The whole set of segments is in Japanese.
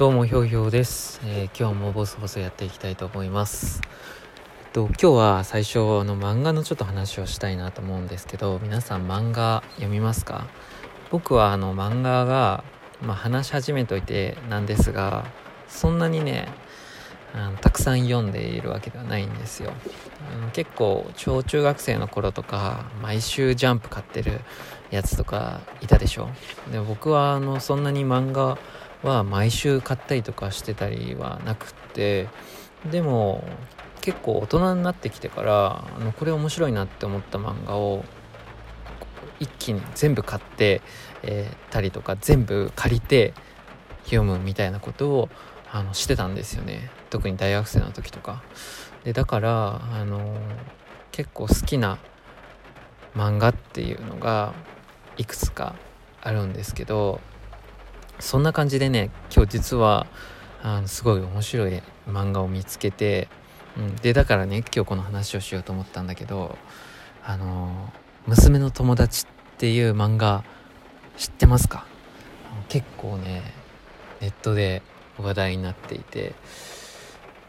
どうもひょうひょうです、えー、今日もボソボソやっていきたいと思います。えっと今日は最初の漫画のちょっと話をしたいなと思うんですけど皆さん漫画読みますか？僕はあの漫画がまあ、話し始めといてなんですがそんなにねあのたくさん読んでいるわけではないんですよ。あの結構小中学生の頃とか毎週ジャンプ買ってるやつとかいたでしょ？で僕はあのそんなに漫画は毎週買ったりとかしてたりはなくってでも結構大人になってきてからあのこれ面白いなって思った漫画を一気に全部買って、えー、たりとか全部借りて読むみたいなことをあのしてたんですよね。特に大学生の時とか。でだからあの結構好きな漫画っていうのがいくつかあるんですけどそんな感じでね今日実はあのすごい面白い漫画を見つけて、うん、でだからね今日この話をしようと思ったんだけどあの娘の友達っていう漫画知ってますか？結構ねネットで話題になっていて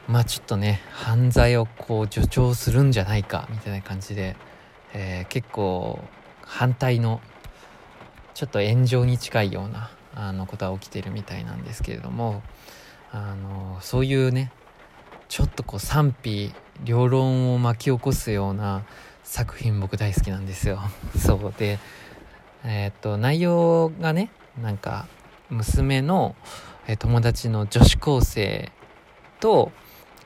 まあちょっとね犯罪をこう助長するんじゃないかみたいな感じで、えー、結構反対のちょっと炎上に近いようなあのことが起きてるみたいなんですけれどもあのそういうねちょっとこう賛否両論を巻き起こすような作品僕大好きなんですよ。そうでえー、っと内容がねなんか娘の、え友達の女子高生と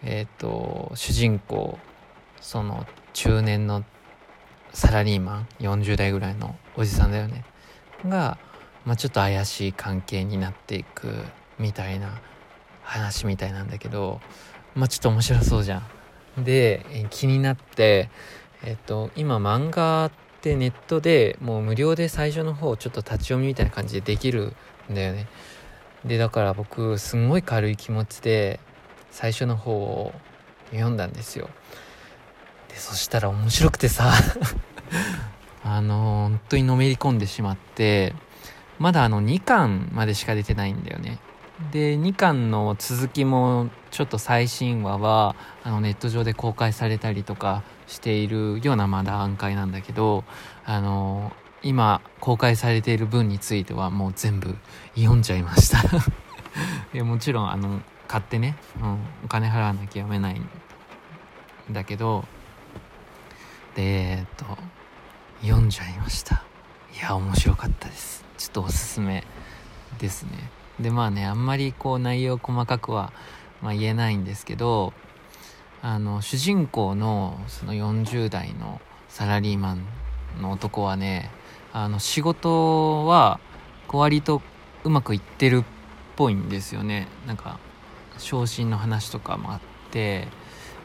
えー、っと主人公その中年のサラリーマン40代ぐらいのおじさんだよね。がまあ、ちょっと怪しい関係になっていくみたいな話みたいなんだけど、まあ、ちょっと面白そうじゃん。で、気になって、えっと、今漫画ってネットでもう無料で最初の方ちょっと立ち読みみたいな感じでできるんだよね。で、だから僕、すんごい軽い気持ちで最初の方を読んだんですよ。で、そしたら面白くてさ あの、本当にのめり込んでしまって、まだあの2巻までしか出てないんだよね。で、2巻の続きもちょっと最新話はあのネット上で公開されたりとかしているようなまだ段階なんだけど、あの今公開されている分についてはもう全部読んじゃいました。でもちろんあの買ってね、うん、お金払わなきゃ読めないんだけどでえっと読んじゃいました。いや面白かったです。ちょっとおすすめですね。でまあねあんまりこう内容細かくは、まあ、言えないんですけどあの主人公のその40代のサラリーマンの男はねあの仕事は割とうまくいってるっぽいんですよね。なんか昇進の話とかもあって、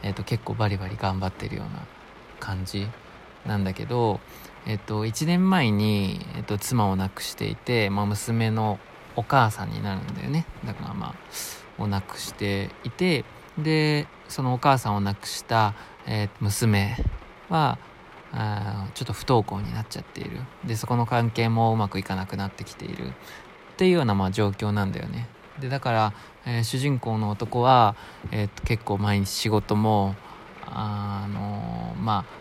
えー、と結構バリバリ頑張ってるような感じ。なんだけどえっと、1年前に、えっと、妻を亡くしていて、まあ、娘のお母さんになるんだよね。だからまあを亡くしていてでそのお母さんを亡くした、えー、娘はあちょっと不登校になっちゃっている。でそこの関係もうまくいかなくなってきている。っていうようなまあ状況なんだよね。でだから、えー、主人公の男は、えー、結構毎日仕事もあのまあ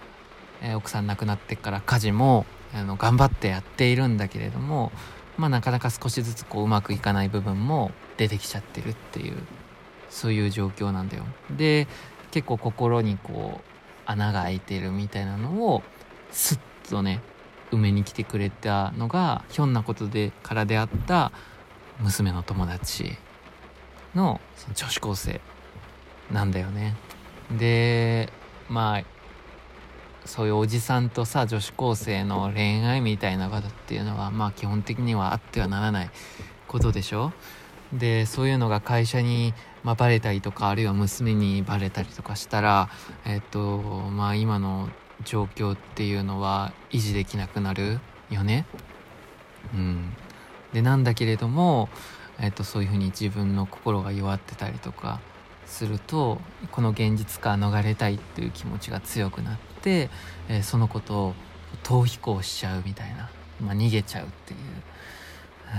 えー、奥さん亡くなってから家事もあの頑張ってやっているんだけれども、まあ、なかなか少しずつこううまくいかない部分も出てきちゃってるっていうそういう状況なんだよ。で結構心にこう穴が開いてるみたいなのをスッとね埋めに来てくれたのがひょんなことでから出会った娘の友達のその女子高生なんだよね。でまあそういうおじさんとさ女子高生の恋愛みたいなことっていうのはまあ基本的にはあってはならないことでしょ？でそういうのが会社に、まあ、バレたりとかあるいは娘にバレたりとかしたらえっとまあ今の状況っていうのは維持できなくなるよね？うん。でなんだけれども、えっと、そういうふうに自分の心が弱ってたりとかするとこの現実から逃れたいっていう気持ちが強くなって、えー、そのことを逃避行しちゃうみたいな、まあ、逃げちゃうっていう、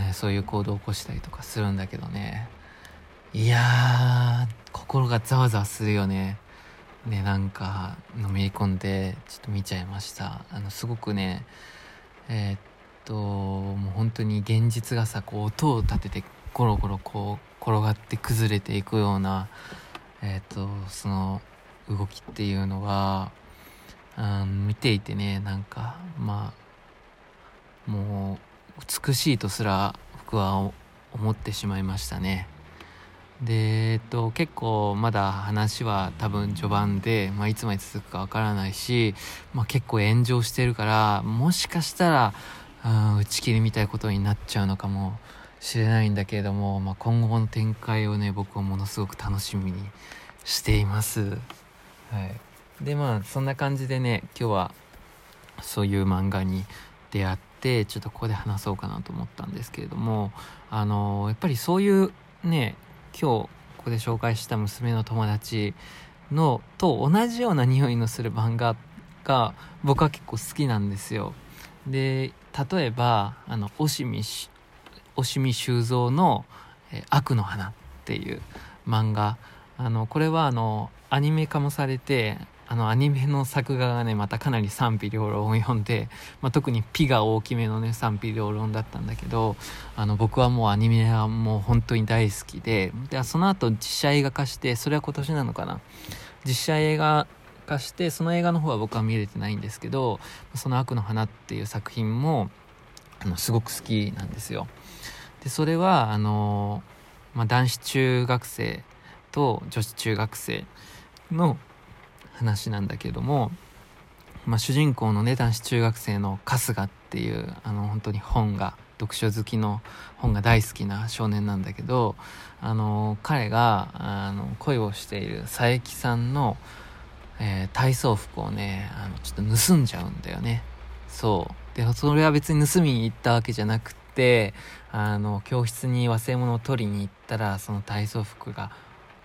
えー、そういう行動を起こしたりとかするんだけどね。いや心がざわざわするよね。でなんかのめり込んでちょっと見ちゃいました。あのすごくねえー、っともう本当に現実がさこう音を立ててゴロゴロこう転がって崩れていくようなえー、っとその動きっていうの見ていてねなんかまあもう美しいとすら僕は思ってしまいましたねでえっと結構まだ話は多分序盤で、まあ、いつまで続くかわからないし、まあ、結構炎上してるからもしかしたら、うん、打ち切りみたいなことになっちゃうのかもしれないんだけれども、まあ、今後の展開をね僕はものすごく楽しみにしています。はいでまあそんな感じでね今日はそういう漫画に出会ってちょっとここで話そうかなと思ったんですけれどもあのやっぱりそういうね今日ここで紹介した娘の友達のと同じような匂いのする漫画が僕は結構好きなんですよ。で例えばあの押見押見修造の「悪の花」っていう漫画。あのこれはあのアニメ化もされてあのアニメの作画がねまたかなり賛否両論を読んで、まあ、特に「ピ」が大きめのね賛否両論だったんだけどあの僕はもうアニメはもう本当に大好きででその後実写映画化してそれは今年なのかな？実写映画化してその映画の方は僕は見れてないんですけど「その悪の花」っていう作品もあのすごく好きなんですよ。でそれはあの、まあ、男子中学生と女子中学生の話なんだけども、まあ、主人公のね男子中学生の春日っていうあの本当に本が読書好きの本が大好きな少年なんだけどあの彼があの恋をしている佐伯さんの、えー、体操服をねあのちょっと盗んじゃうんだよね。そう。でそれは別に盗みに行ったわけじゃなくてあの教室に忘れ物を取りに行ったらその体操服が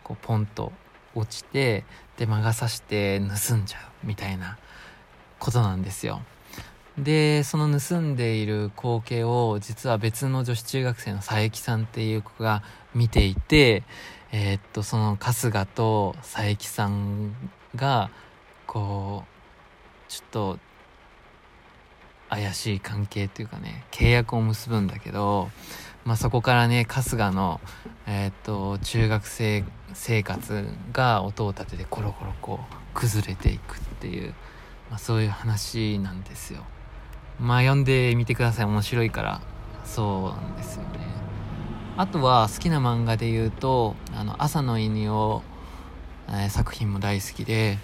こうポンと落ちてで魔が差して盗んじゃうみたいなことなんですよ。でその盗んでいる光景を実は別の女子中学生の佐伯さんっていう子が見ていてえー、っとその春日と佐伯さんがこうちょっと怪しい関係というかね契約を結ぶんだけどまあ、そこからね春日の、えー、っと中学生生活が音を立ててコロコロこう崩れていくっていう、まあ、そういう話なんですよ。まあ読んでみてください。面白いから。そうなんですよね。あとは好きな漫画で言うと「あの朝の犬を」えー、作品も大好きで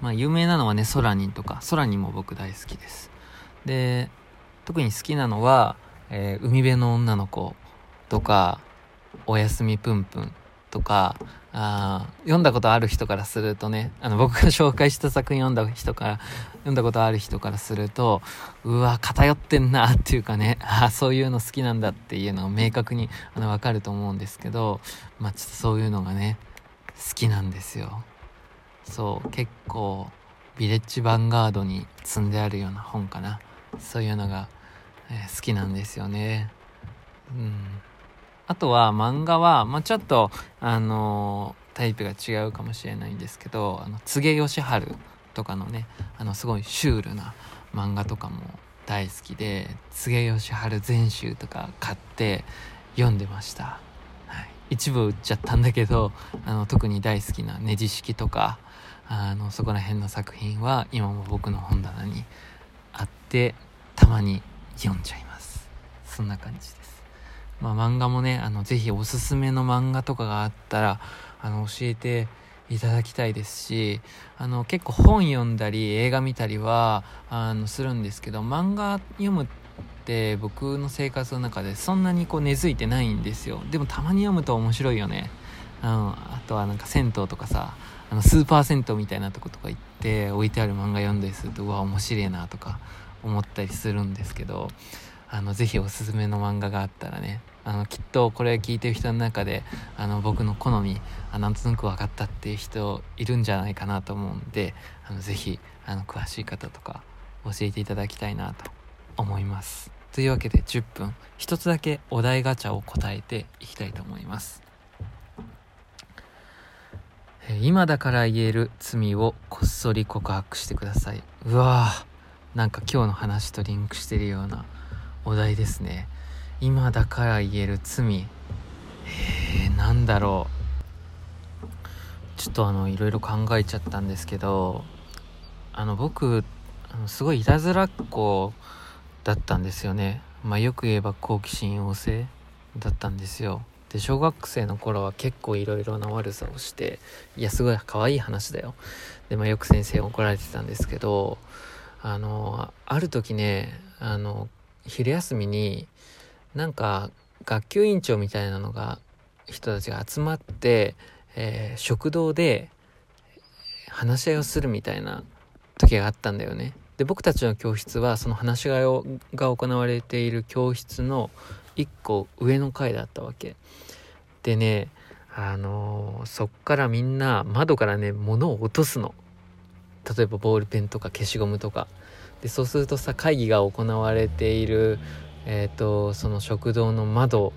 まあ有名なのはね「空に」とか「空に」も僕大好きです。で特に好きなのはえー、海辺の女の子とか、おやすみぷんぷんとか、あ読んだことある人からするとね、あの僕が紹介した作品読んだ人から、読んだことある人からすると、うわ、偏ってんなっていうかね、あそういうの好きなんだっていうのが明確にあの分かると思うんですけど、まあちょっとそういうのがね、好きなんですよ。そう、結構、ビレッジヴァンガードに積んであるような本かな。そういうのがえー、好きなんですよね。うん。あとは漫画は、まあ、ちょっと、あのー、タイプが違うかもしれないんですけど、あの、柘義治とかのね、あの、すごいシュールな漫画とかも大好きで、柘義治全集とか買って読んでました。はい。一部売っちゃったんだけど、あの、特に大好きなネジ式とか、あの、そこら辺の作品は今も僕の本棚にあって、たまに読んじゃいますそんな感じですまあ漫画もねあのぜひおすすめの漫画とかがあったらあの教えていただきたいですしあの結構本読んだり映画見たりはあのするんですけど漫画読むって僕の生活の中でそんなにこう根付いてないんですよ。でもたまに読むと面白いよね。うん、あとはなんか銭湯とかさあのスーパー銭湯みたいなとことか行って置いてある漫画読んだりするとうわ面白いなとか思ったりするんですけどあのぜひおすすめの漫画があったらねあのきっとこれ聞いてる人の中であの僕の好みあなんとなく分かったっていう人いるんじゃないかなと思うんであのぜひあの詳しい方とか教えていただきたいなと思います。というわけで10分1つだけお題ガチャを答えていきたいと思います。今だから言える罪をこっそり告白してください。うわーなんか今日の話とリンクしてるようなお題ですね。今だから言える罪。えー、なんだろう。ちょっとあのいろいろ考えちゃったんですけどあの僕あのすごいいたずらっ子だったんですよね。まあよく言えば好奇心旺盛だったんですよ。で小学生の頃は結構いろいろな悪さをしていやすごい可愛い話だよ。でまあよく先生怒られてたんですけどあのある時ねあの昼休みになんか学級委員長みたいなのが人たちが集まって、えー、食堂で話し合いをするみたいな時があったんだよね。で僕たちの教室はその話し合いをが行われている教室の1個上の階だったわけ。でねあのー、そっからみんな窓からね物を落とすの。例えばボールペンとか消しゴムとか。でそうするとさ会議が行われているえーと、その食堂の窓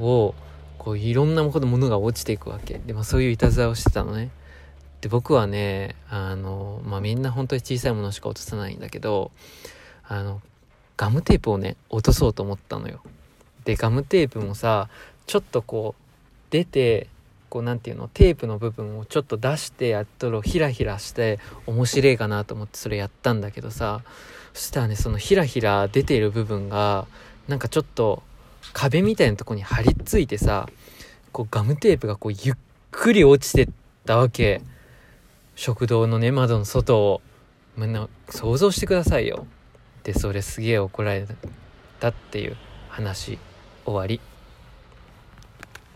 をこういろんなものが落ちていくわけ。で、まあ、そういういたずらをしてたのね。で僕はねあの、まあ、みんな本当に小さいものしか落とさないんだけどあのガムテープをね落とそうと思ったのよ。でガムテープもさちょっとこう出てこう何て言うのテープの部分をちょっと出してやっとるヒラヒラして面白いかなと思ってそれやったんだけどさ。そしたらねそのヒラヒラ出ている部分がなんかちょっと壁みたいなとこに張り付いてさこうガムテープがこうゆっくり落ちてったわけ。食堂のね窓の外をみんな想像してくださいよ。でそれすげえ怒られたっていう話終わり。